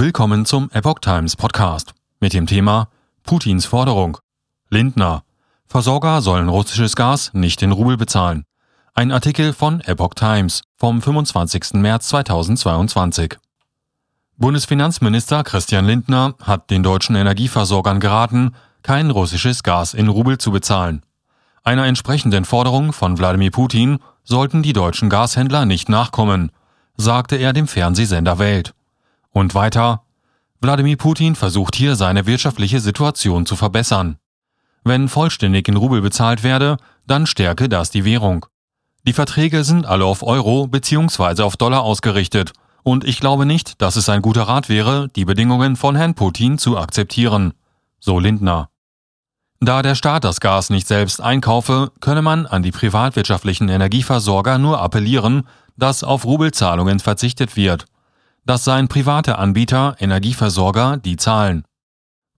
Willkommen zum Epoch Times Podcast mit dem Thema Putins Forderung. Lindner. Versorger sollen russisches Gas nicht in Rubel bezahlen. Ein Artikel von Epoch Times vom 25. März 2022. Bundesfinanzminister Christian Lindner hat den deutschen Energieversorgern geraten, kein russisches Gas in Rubel zu bezahlen. Einer entsprechenden Forderung von Wladimir Putin sollten die deutschen Gashändler nicht nachkommen, sagte er dem Fernsehsender Welt. Und weiter, Wladimir Putin versucht hier seine wirtschaftliche Situation zu verbessern. Wenn vollständig in Rubel bezahlt werde, dann stärke das die Währung. Die Verträge sind alle auf Euro bzw. auf Dollar ausgerichtet, und ich glaube nicht, dass es ein guter Rat wäre, die Bedingungen von Herrn Putin zu akzeptieren. So Lindner. Da der Staat das Gas nicht selbst einkaufe, könne man an die privatwirtschaftlichen Energieversorger nur appellieren, dass auf Rubelzahlungen verzichtet wird. Das seien private Anbieter, Energieversorger, die zahlen.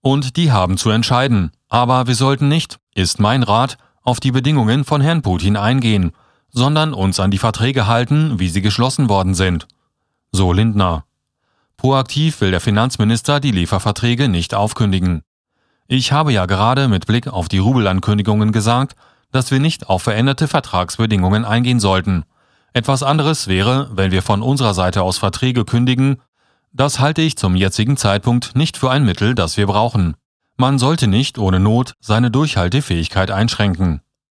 Und die haben zu entscheiden. Aber wir sollten nicht, ist mein Rat, auf die Bedingungen von Herrn Putin eingehen, sondern uns an die Verträge halten, wie sie geschlossen worden sind. So Lindner. Proaktiv will der Finanzminister die Lieferverträge nicht aufkündigen. Ich habe ja gerade mit Blick auf die Rubelankündigungen gesagt, dass wir nicht auf veränderte Vertragsbedingungen eingehen sollten. Etwas anderes wäre, wenn wir von unserer Seite aus Verträge kündigen. Das halte ich zum jetzigen Zeitpunkt nicht für ein Mittel, das wir brauchen. Man sollte nicht ohne Not seine Durchhaltefähigkeit einschränken.